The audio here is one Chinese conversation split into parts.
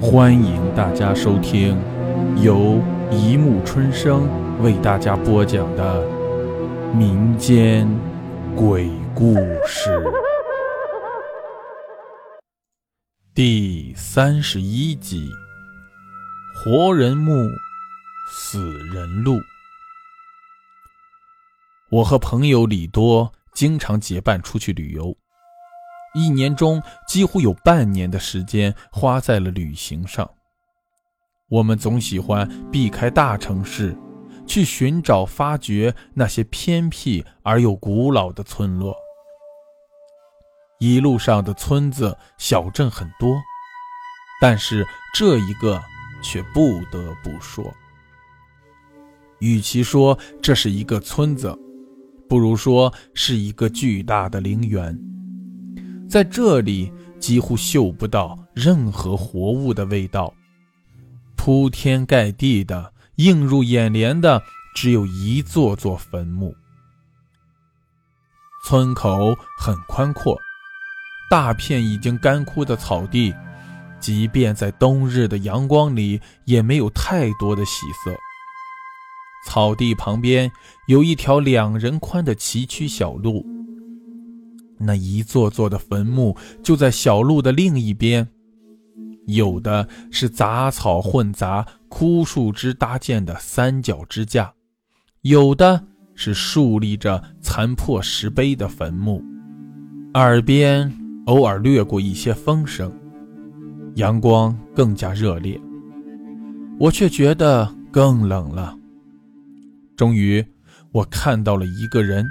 欢迎大家收听由一木春生为大家播讲的民间鬼故事第三十一集：活人墓，死人路。我和朋友李多经常结伴出去旅游。一年中几乎有半年的时间花在了旅行上。我们总喜欢避开大城市，去寻找、发掘那些偏僻而又古老的村落。一路上的村子、小镇很多，但是这一个却不得不说。与其说这是一个村子，不如说是一个巨大的陵园。在这里几乎嗅不到任何活物的味道，铺天盖地的映入眼帘的只有一座座坟墓。村口很宽阔，大片已经干枯的草地，即便在冬日的阳光里也没有太多的喜色。草地旁边有一条两人宽的崎岖小路。那一座座的坟墓就在小路的另一边，有的是杂草混杂、枯树枝搭建的三角支架，有的是竖立着残破石碑的坟墓。耳边偶尔掠过一些风声，阳光更加热烈，我却觉得更冷了。终于，我看到了一个人。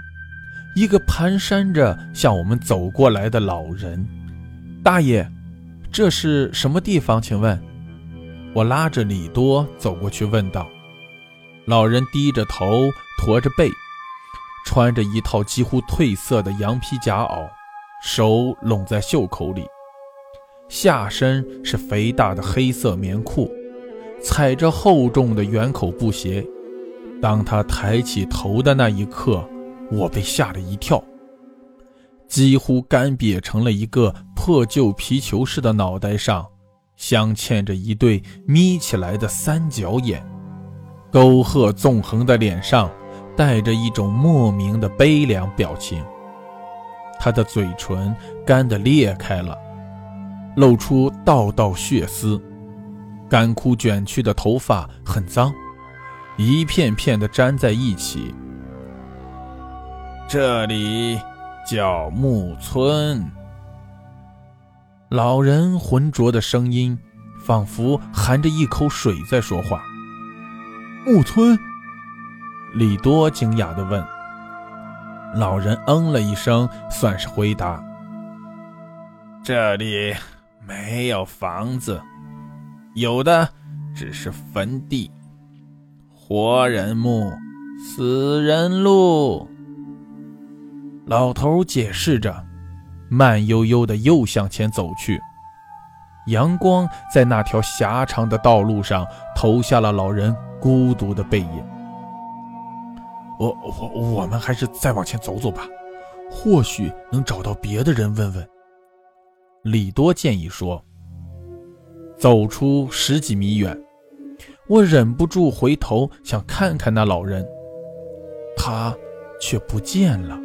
一个蹒跚着向我们走过来的老人，大爷，这是什么地方？请问，我拉着李多走过去问道。老人低着头，驼着背，穿着一套几乎褪色的羊皮夹袄，手拢在袖口里，下身是肥大的黑色棉裤，踩着厚重的圆口布鞋。当他抬起头的那一刻。我被吓了一跳，几乎干瘪成了一个破旧皮球似的脑袋上，镶嵌着一对眯起来的三角眼，沟壑纵横的脸上带着一种莫名的悲凉表情。他的嘴唇干得裂开了，露出道道血丝，干枯卷曲的头发很脏，一片片的粘在一起。这里叫木村。老人浑浊的声音，仿佛含着一口水在说话。木村，李多惊讶地问。老人嗯了一声，算是回答。这里没有房子，有的只是坟地。活人墓，死人路。老头解释着，慢悠悠的又向前走去。阳光在那条狭长的道路上投下了老人孤独的背影。我我我们还是再往前走走吧，或许能找到别的人问问。李多建议说。走出十几米远，我忍不住回头想看看那老人，他却不见了。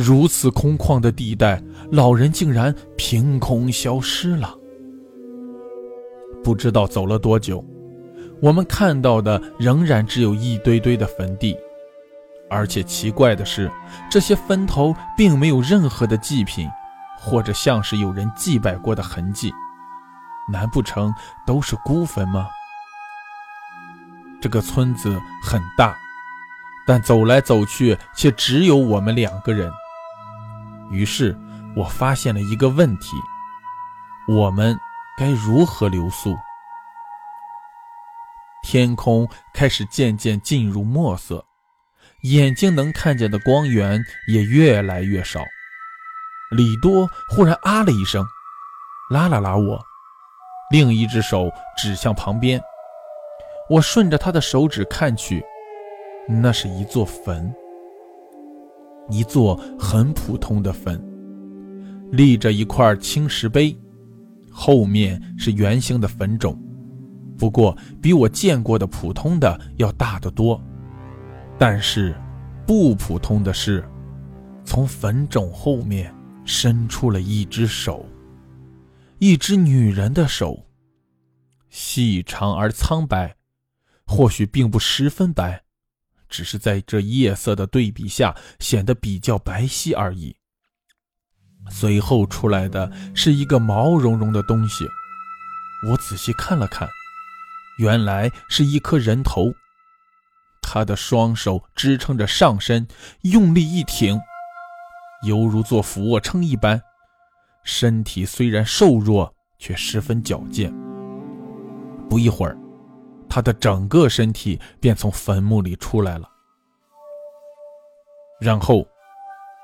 如此空旷的地带，老人竟然凭空消失了。不知道走了多久，我们看到的仍然只有一堆堆的坟地，而且奇怪的是，这些坟头并没有任何的祭品，或者像是有人祭拜过的痕迹。难不成都是孤坟吗？这个村子很大。但走来走去，却只有我们两个人。于是，我发现了一个问题：我们该如何留宿？天空开始渐渐进入墨色，眼睛能看见的光源也越来越少。李多忽然啊了一声，拉了拉我，另一只手指向旁边。我顺着他的手指看去。那是一座坟，一座很普通的坟，立着一块青石碑，后面是圆形的坟冢，不过比我见过的普通的要大得多。但是，不普通的是，从坟冢后面伸出了一只手，一只女人的手，细长而苍白，或许并不十分白，只是在这夜色的对比下显得比较白皙而已。随后出来的是一个毛茸茸的东西，我仔细看了看，原来是一颗人头。他的双手支撑着上身，用力一挺，犹如做俯卧撑一般。身体虽然瘦弱，却十分矫健。不一会儿，他的整个身体便从坟墓里出来了。然后，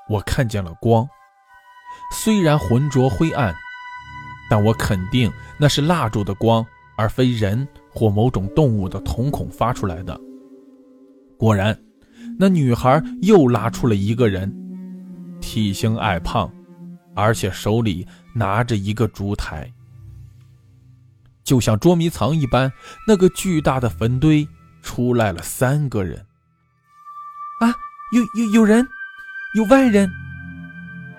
我看见了光。虽然浑浊灰暗，但我肯定那是蜡烛的光，而非人或某种动物的瞳孔发出来的。果然，那女孩又拉出了一个人，体型矮胖，而且手里拿着一个烛台，就像捉迷藏一般。那个巨大的坟堆出来了三个人。啊，有有有人，有外人。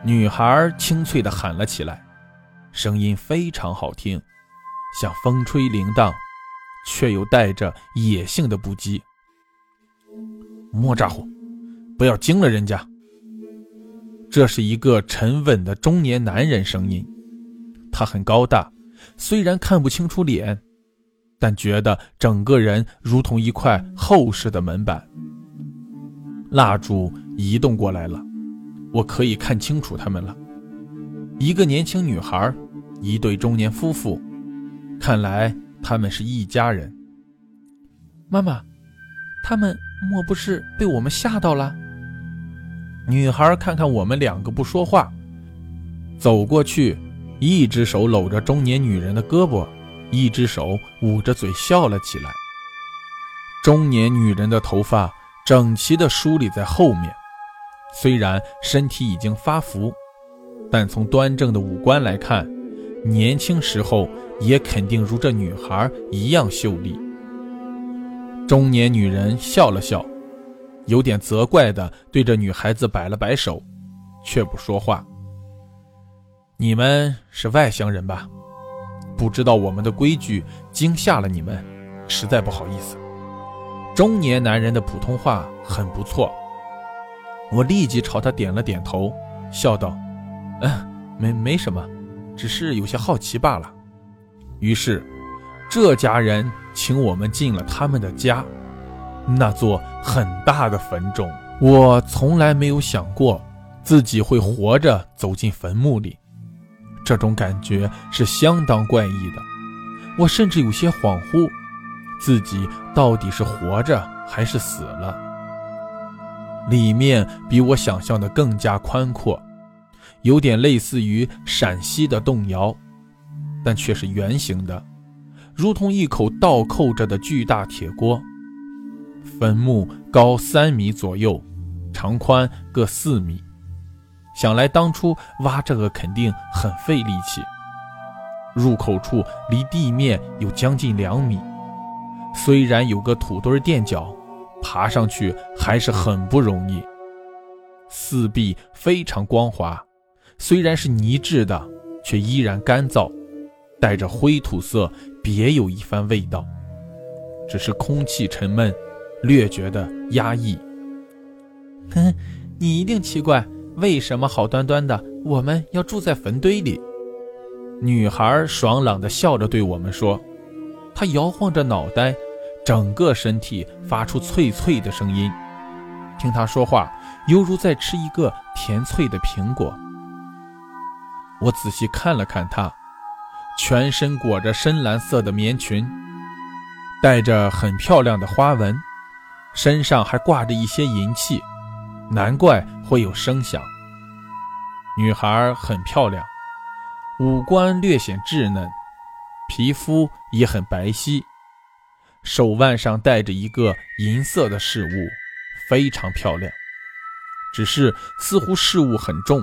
女孩清脆地喊了起来，声音非常好听，像风吹铃铛，却又带着野性的不羁。莫咋呼，不要惊了人家。这是一个沉稳的中年男人声音，他很高大，虽然看不清楚脸，但觉得整个人如同一块厚实的门板。蜡烛移动过来了。我可以看清楚他们了，一个年轻女孩，一对中年夫妇，看来他们是一家人。妈妈，他们莫不是被我们吓到了？女孩看看我们两个不说话，走过去，一只手搂着中年女人的胳膊，一只手捂着嘴笑了起来。中年女人的头发整齐地梳理在后面。虽然身体已经发福，但从端正的五官来看，年轻时候也肯定如这女孩一样秀丽。中年女人笑了笑，有点责怪的对着女孩子摆了摆手，却不说话。你们是外乡人吧？不知道我们的规矩，惊吓了你们，实在不好意思。中年男人的普通话很不错。我立即朝他点了点头，笑道：“嗯，没没什么，只是有些好奇罢了。”于是，这家人请我们进了他们的家，那座很大的坟冢。我从来没有想过自己会活着走进坟墓里，这种感觉是相当怪异的。我甚至有些恍惚，自己到底是活着还是死了。里面比我想象的更加宽阔，有点类似于陕西的洞窑，但却是圆形的，如同一口倒扣着的巨大铁锅。坟墓高三米左右，长宽各四米，想来当初挖这个肯定很费力气。入口处离地面有将近两米，虽然有个土堆垫脚。爬上去还是很不容易。四壁非常光滑，虽然是泥质的，却依然干燥，带着灰土色，别有一番味道。只是空气沉闷，略觉得压抑。哼，你一定奇怪，为什么好端端的我们要住在坟堆里？女孩爽朗地笑着对我们说，她摇晃着脑袋。整个身体发出脆脆的声音，听他说话，犹如在吃一个甜脆的苹果。我仔细看了看她，全身裹着深蓝色的棉裙，带着很漂亮的花纹，身上还挂着一些银器，难怪会有声响。女孩很漂亮，五官略显稚嫩，皮肤也很白皙。手腕上戴着一个银色的饰物，非常漂亮。只是似乎饰物很重，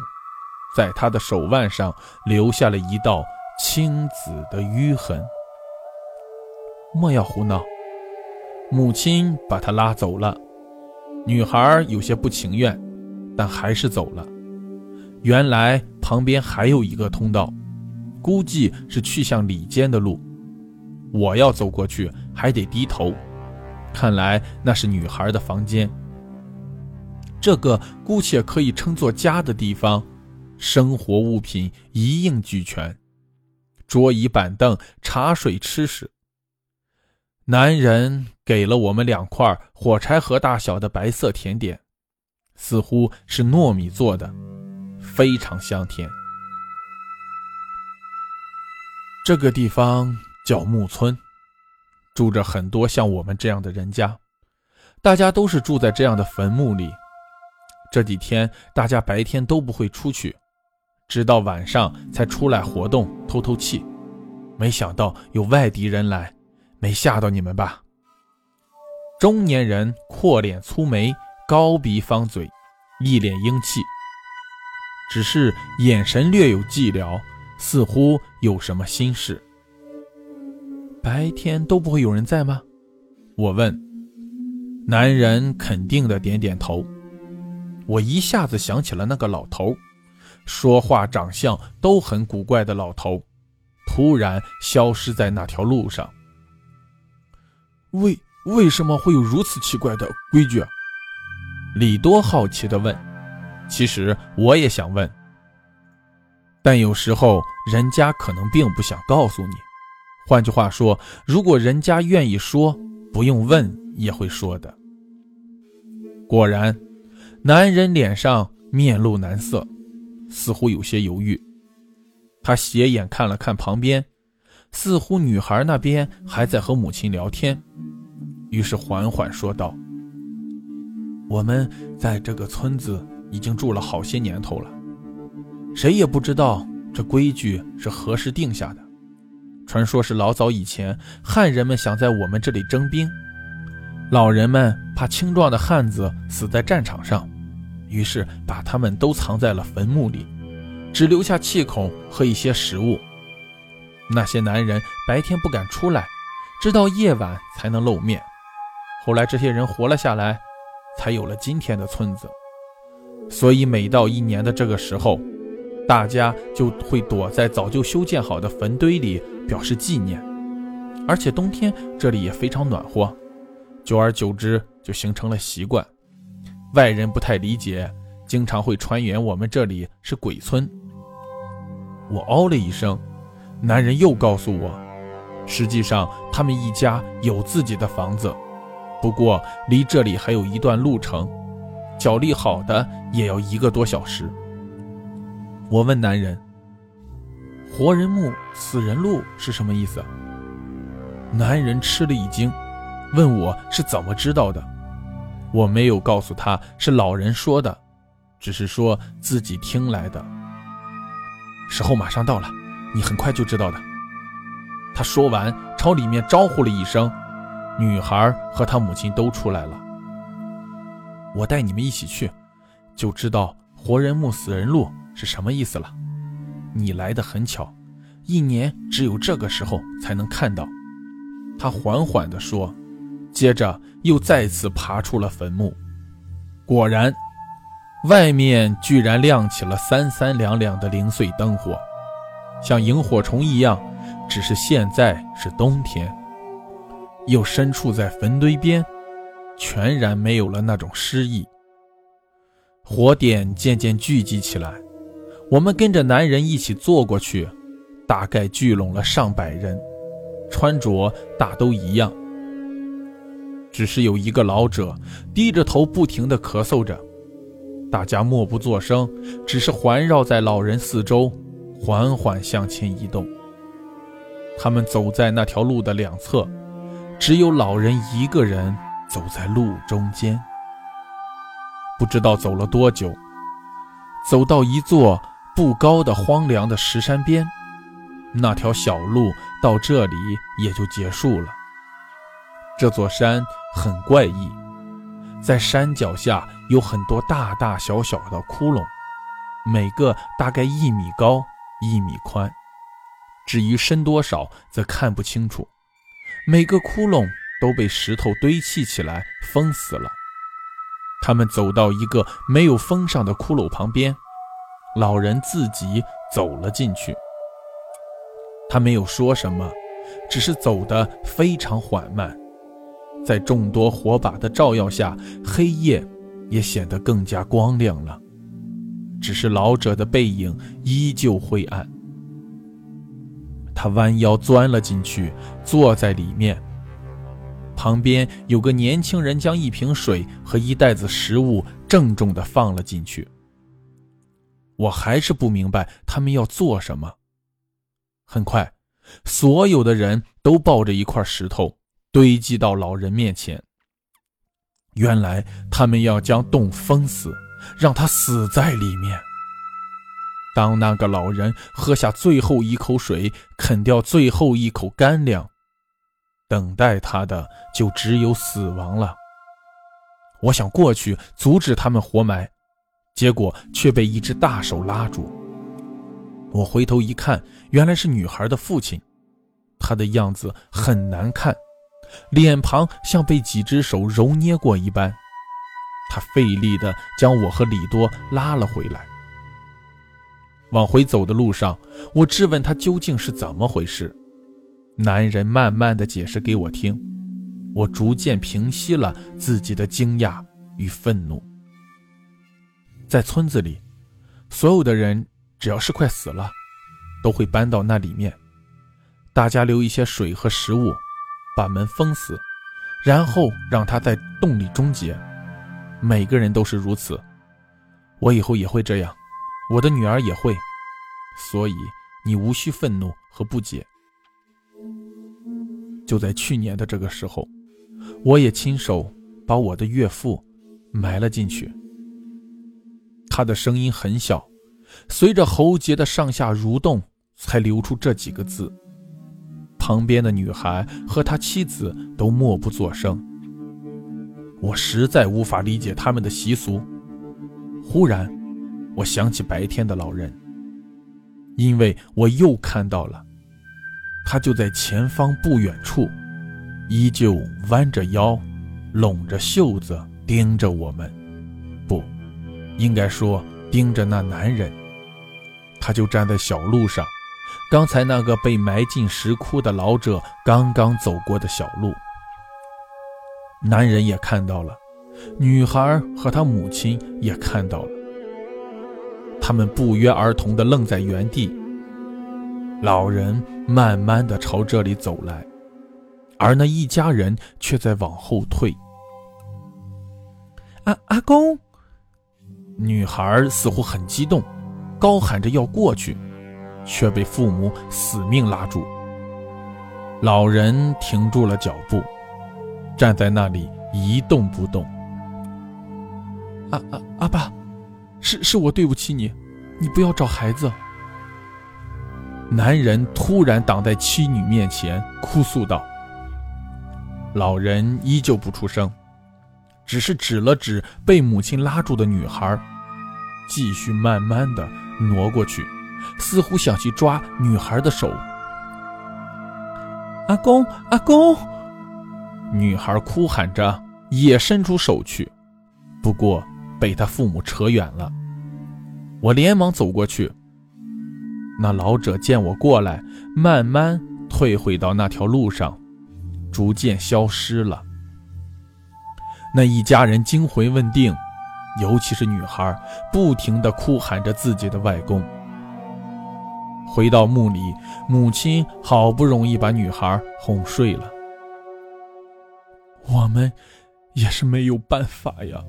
在他的手腕上留下了一道青紫的淤痕。莫要胡闹！母亲把她拉走了。女孩有些不情愿，但还是走了。原来旁边还有一个通道，估计是去向里间的路。我要走过去，还得低头。看来那是女孩的房间。这个姑且可以称作家的地方，生活物品一应俱全，桌椅板凳、茶水吃食。男人给了我们两块火柴盒大小的白色甜点，似乎是糯米做的，非常香甜。这个地方叫木村，住着很多像我们这样的人家，大家都是住在这样的坟墓里。这几天大家白天都不会出去，直到晚上才出来活动透透气。没想到有外地人来。没吓到你们吧？中年人阔脸粗眉，高鼻方嘴，一脸英气，只是眼神略有寂寥，似乎有什么心事。白天都不会有人在吗？我问。男人肯定的点点头。我一下子想起了那个老头，说话、长相都很古怪的老头，突然消失在那条路上。为为什么会有如此奇怪的规矩？啊李多好奇地问。其实我也想问，但有时候人家可能并不想告诉你。换句话说，如果人家愿意说，不用问也会说的。果然，男人脸上面露难色，似乎有些犹豫。他斜眼看了看旁边。似乎女孩那边还在和母亲聊天，于是缓缓说道：“我们在这个村子已经住了好些年头了，谁也不知道这规矩是何时定下的。传说是老早以前汉人们想在我们这里征兵，老人们怕青壮的汉子死在战场上，于是把他们都藏在了坟墓里，只留下气孔和一些食物。”那些男人白天不敢出来，直到夜晚才能露面。后来这些人活了下来，才有了今天的村子。所以每到一年的这个时候，大家就会躲在早就修建好的坟堆里，表示纪念。而且冬天这里也非常暖和，久而久之就形成了习惯。外人不太理解，经常会传言我们这里是鬼村。我哦了一声。男人又告诉我，实际上他们一家有自己的房子，不过离这里还有一段路程，脚力好的也要一个多小时。我问男人：“活人墓、死人路是什么意思？”男人吃了一惊，问我是怎么知道的。我没有告诉他是老人说的，只是说自己听来的。时候马上到了。你很快就知道的。他说完，朝里面招呼了一声，女孩和她母亲都出来了。我带你们一起去，就知道活人墓、死人路是什么意思了。你来的很巧，一年只有这个时候才能看到。他缓缓地说，接着又再次爬出了坟墓。果然，外面居然亮起了三三两两的零碎灯火。像萤火虫一样，只是现在是冬天，又身处在坟堆边，全然没有了那种诗意。火点渐渐聚集起来，我们跟着男人一起坐过去，大概聚拢了上百人，穿着大都一样，只是有一个老者低着头不停地咳嗽着，大家默不作声，只是环绕在老人四周。缓缓向前移动。他们走在那条路的两侧，只有老人一个人走在路中间。不知道走了多久，走到一座不高的荒凉的石山边，那条小路到这里也就结束了。这座山很怪异，在山脚下有很多大大小小的窟窿，每个大概一米高。一米宽，至于深多少，则看不清楚。每个窟窿都被石头堆砌起来，封死了。他们走到一个没有封上的骷髅旁边，老人自己走了进去。他没有说什么，只是走得非常缓慢。在众多火把的照耀下，黑夜也显得更加光亮了。只是老者的背影依旧灰暗。他弯腰钻了进去，坐在里面。旁边有个年轻人将一瓶水和一袋子食物郑重地放了进去。我还是不明白他们要做什么。很快，所有的人都抱着一块石头堆积到老人面前。原来他们要将洞封死，让他死在里面。当那个老人喝下最后一口水，啃掉最后一口干粮。等待他的就只有死亡了。我想过去阻止他们活埋，结果却被一只大手拉住。我回头一看，原来是女孩的父亲，他的样子很难看，脸庞像被几只手揉捏过一般。他费力地将我和李多拉了回来。往回走的路上，我质问他究竟是怎么回事。男人慢慢的解释给我听，我逐渐平息了自己的惊讶与愤怒。在村子里，所有的人只要是快死了，都会搬到那里面，大家留一些水和食物，把门封死，然后让他在洞里终结。每个人都是如此，我以后也会这样，我的女儿也会，所以你无需愤怒和不解。就在去年的这个时候，我也亲手把我的岳父埋了进去。他的声音很小，随着喉结的上下蠕动，才流出这几个字。旁边的女孩和他妻子都默不作声。我实在无法理解他们的习俗。忽然，我想起白天的老人，因为我又看到了。他就在前方不远处，依旧弯着腰，拢着袖子盯着我们，不，应该说盯着那男人。他就站在小路上，刚才那个被埋进石窟的老者刚刚走过的小路。男人也看到了，女孩和他母亲也看到了，他们不约而同地愣在原地。老人慢慢的朝这里走来，而那一家人却在往后退。阿阿公，女孩似乎很激动，高喊着要过去，却被父母死命拉住。老人停住了脚步，站在那里一动不动。阿阿阿爸，是是我对不起你，你不要找孩子。男人突然挡在妻女面前，哭诉道：“老人依旧不出声，只是指了指被母亲拉住的女孩，继续慢慢的挪过去，似乎想去抓女孩的手。”阿公，阿公！女孩哭喊着，也伸出手去，不过被他父母扯远了。我连忙走过去。那老者见我过来，慢慢退回到那条路上，逐渐消失了。那一家人惊魂未定，尤其是女孩，不停地哭喊着自己的外公。回到墓里，母亲好不容易把女孩哄睡了。我们也是没有办法呀。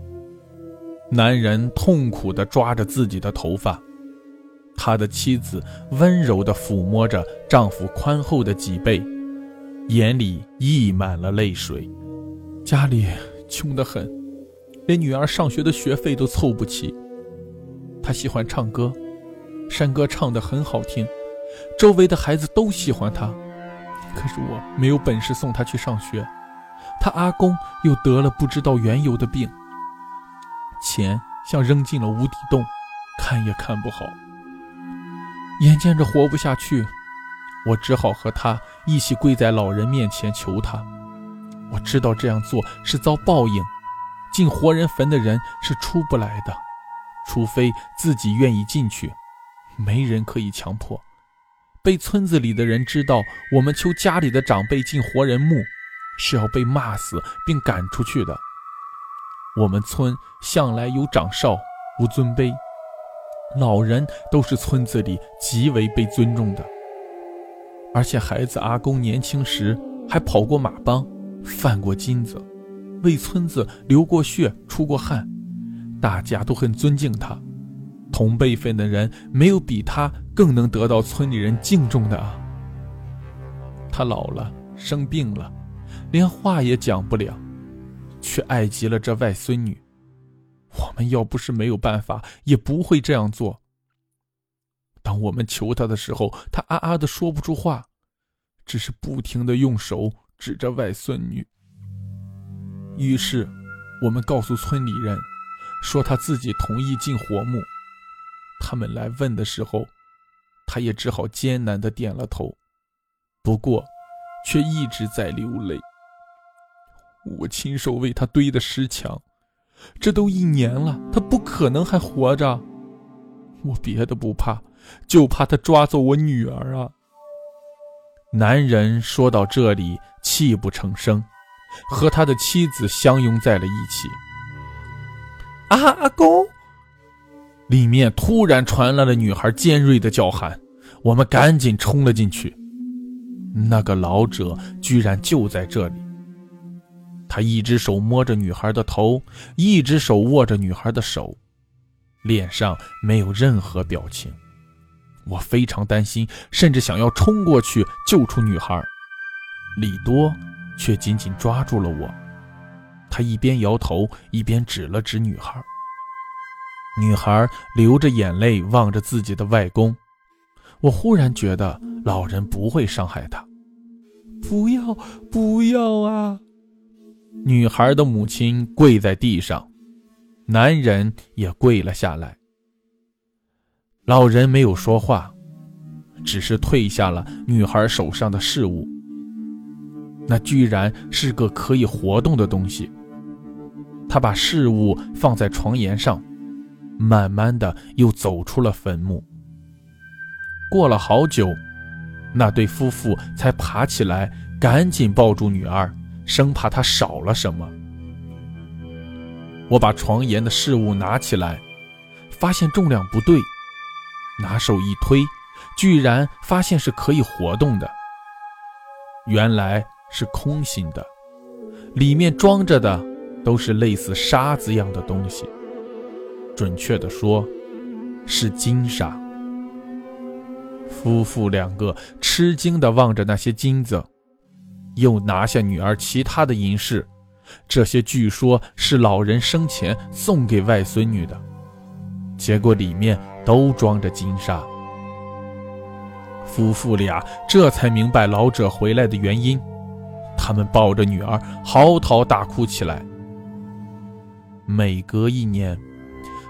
男人痛苦地抓着自己的头发。他的妻子温柔地抚摸着丈夫宽厚的脊背，眼里溢满了泪水。家里穷得很，连女儿上学的学费都凑不齐。他喜欢唱歌，山歌唱得很好听，周围的孩子都喜欢他。可是我没有本事送他去上学，他阿公又得了不知道缘由的病，钱像扔进了无底洞，看也看不好。眼见着活不下去，我只好和他一起跪在老人面前求他。我知道这样做是遭报应，进活人坟的人是出不来的，除非自己愿意进去，没人可以强迫。被村子里的人知道我们求家里的长辈进活人墓，是要被骂死并赶出去的。我们村向来有长少，无尊卑，老人都是村子里极为被尊重的。而且孩子阿公年轻时还跑过马帮。犯过金子，为村子流过血、出过汗，大家都很尊敬他。同辈分的人没有比他更能得到村里人敬重的啊。他老了，生病了，连话也讲不了，却爱极了这外孙女。我们要不是没有办法，也不会这样做。当我们求他的时候，他啊啊的说不出话，只是不停的用手。指着外孙女。于是，我们告诉村里人，说他自己同意进活墓。他们来问的时候，他也只好艰难地点了头，不过，却一直在流泪。我亲手为他堆的石墙，这都一年了，他不可能还活着。我别的不怕，就怕他抓走我女儿啊！男人说到这里，泣不成声，和他的妻子相拥在了一起。啊，阿公！里面突然传来了女孩尖锐的叫喊，我们赶紧冲了进去。那个老者居然就在这里。他一只手摸着女孩的头，一只手握着女孩的手，脸上没有任何表情。我非常担心，甚至想要冲过去救出女孩。李多却紧紧抓住了我，他一边摇头，一边指了指女孩。女孩流着眼泪望着自己的外公。我忽然觉得老人不会伤害她。不要，不要啊！女孩的母亲跪在地上，男人也跪了下来。老人没有说话，只是退下了女孩手上的饰物。那居然是个可以活动的东西。他把饰物放在床沿上，慢慢的又走出了坟墓。过了好久，那对夫妇才爬起来，赶紧抱住女儿，生怕他少了什么。我把床沿的饰物拿起来，发现重量不对。拿手一推，居然发现是可以活动的。原来是空心的，里面装着的都是类似沙子样的东西。准确的说，是金沙。夫妇两个吃惊地望着那些金子，又拿下女儿其他的银饰，这些据说是老人生前送给外孙女的。结果里面都装着金沙，夫妇俩这才明白老者回来的原因，他们抱着女儿嚎啕大哭起来。每隔一年，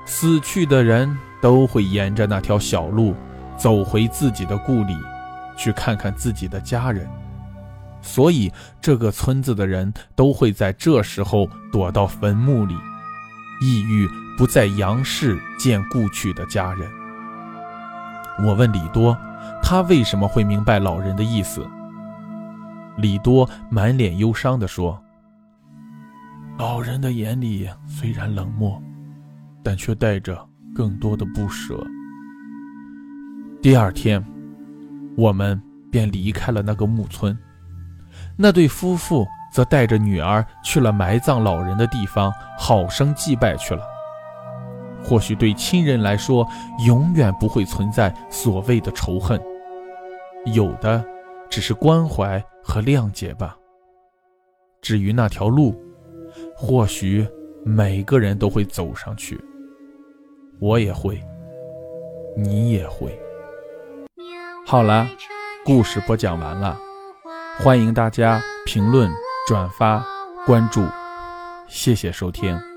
死去的人都会沿着那条小路走回自己的故里，去看看自己的家人，所以这个村子的人都会在这时候躲到坟墓里，抑郁。不在杨氏见故去的家人。我问李多，他为什么会明白老人的意思？李多满脸忧伤地说：“老人的眼里虽然冷漠，但却带着更多的不舍。”第二天，我们便离开了那个木村。那对夫妇则带着女儿去了埋葬老人的地方，好生祭拜去了。或许对亲人来说，永远不会存在所谓的仇恨，有的只是关怀和谅解吧。至于那条路，或许每个人都会走上去，我也会，你也会。好了，故事播讲完了，欢迎大家评论、转发、关注，谢谢收听。